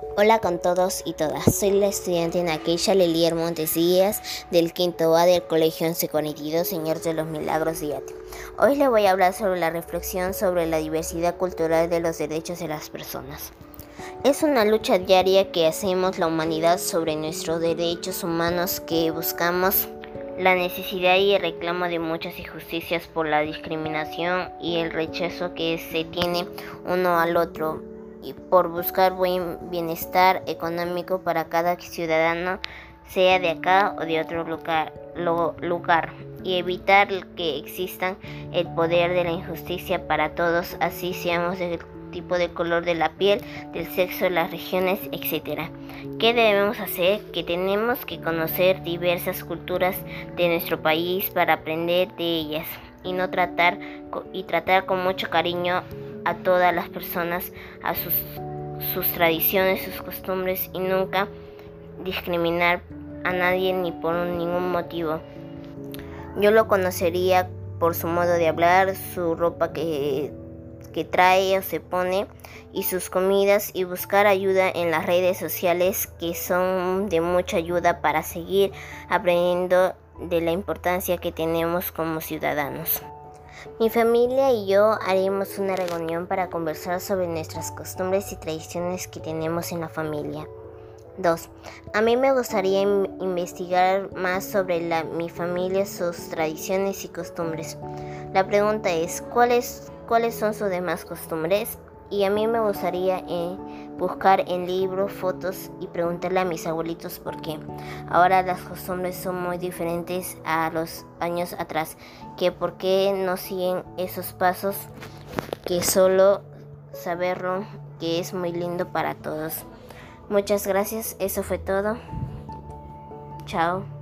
Hola con todos y todas. Soy la estudiante Nakeisha Lelier Montes Díaz del quinto A del Colegio 1142 Señor de los Milagros de Yate. Hoy les voy a hablar sobre la reflexión sobre la diversidad cultural de los derechos de las personas. Es una lucha diaria que hacemos la humanidad sobre nuestros derechos humanos que buscamos la necesidad y el reclamo de muchas injusticias por la discriminación y el rechazo que se tiene uno al otro y por buscar buen bienestar económico para cada ciudadano, sea de acá o de otro lugar, lugar y evitar que existan el poder de la injusticia para todos, así seamos del tipo de color de la piel, del sexo, las regiones, etc. ¿Qué debemos hacer? Que tenemos que conocer diversas culturas de nuestro país para aprender de ellas y no tratar y tratar con mucho cariño a todas las personas, a sus, tradiciones, sus costumbres y nunca discriminar a nadie ni por ningún motivo. Yo lo conocería por su modo de hablar, su ropa que, que trae o se pone y sus comidas y buscar ayuda en las redes sociales que son de mucha ayuda para seguir aprendiendo de la importancia que tenemos como ciudadanos. Mi familia y yo haremos una reunión para conversar sobre nuestras costumbres y tradiciones que tenemos en la familia. 2. A mí me gustaría investigar más sobre la, mi familia, sus tradiciones y costumbres. La pregunta es, ¿cuáles, ¿cuáles son sus demás costumbres? Y a mí me gustaría eh, buscar en libros, fotos y preguntarle a mis abuelitos por qué. Ahora las costumbres son muy diferentes a los años atrás, que por qué no siguen esos pasos, que solo saberlo, que es muy lindo para todos. Muchas gracias, eso fue todo. Chao.